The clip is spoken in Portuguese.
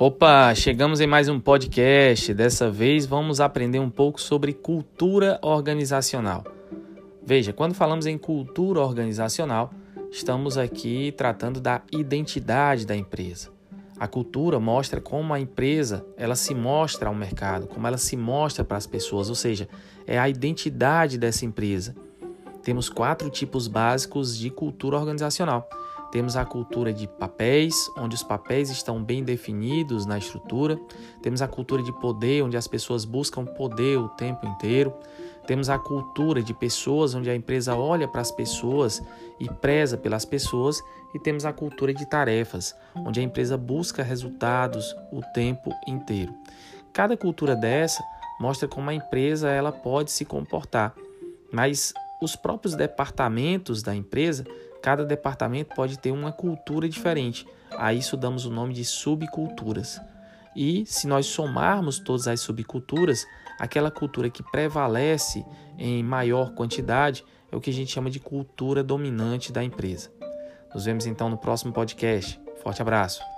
Opa, chegamos em mais um podcast. Dessa vez vamos aprender um pouco sobre cultura organizacional. Veja, quando falamos em cultura organizacional, estamos aqui tratando da identidade da empresa. A cultura mostra como a empresa ela se mostra ao mercado, como ela se mostra para as pessoas, ou seja, é a identidade dessa empresa. Temos quatro tipos básicos de cultura organizacional. Temos a cultura de papéis, onde os papéis estão bem definidos na estrutura. Temos a cultura de poder, onde as pessoas buscam poder o tempo inteiro. Temos a cultura de pessoas, onde a empresa olha para as pessoas e preza pelas pessoas. E temos a cultura de tarefas, onde a empresa busca resultados o tempo inteiro. Cada cultura dessa mostra como a empresa ela pode se comportar, mas os próprios departamentos da empresa Cada departamento pode ter uma cultura diferente. A isso damos o nome de subculturas. E se nós somarmos todas as subculturas, aquela cultura que prevalece em maior quantidade é o que a gente chama de cultura dominante da empresa. Nos vemos então no próximo podcast. Forte abraço!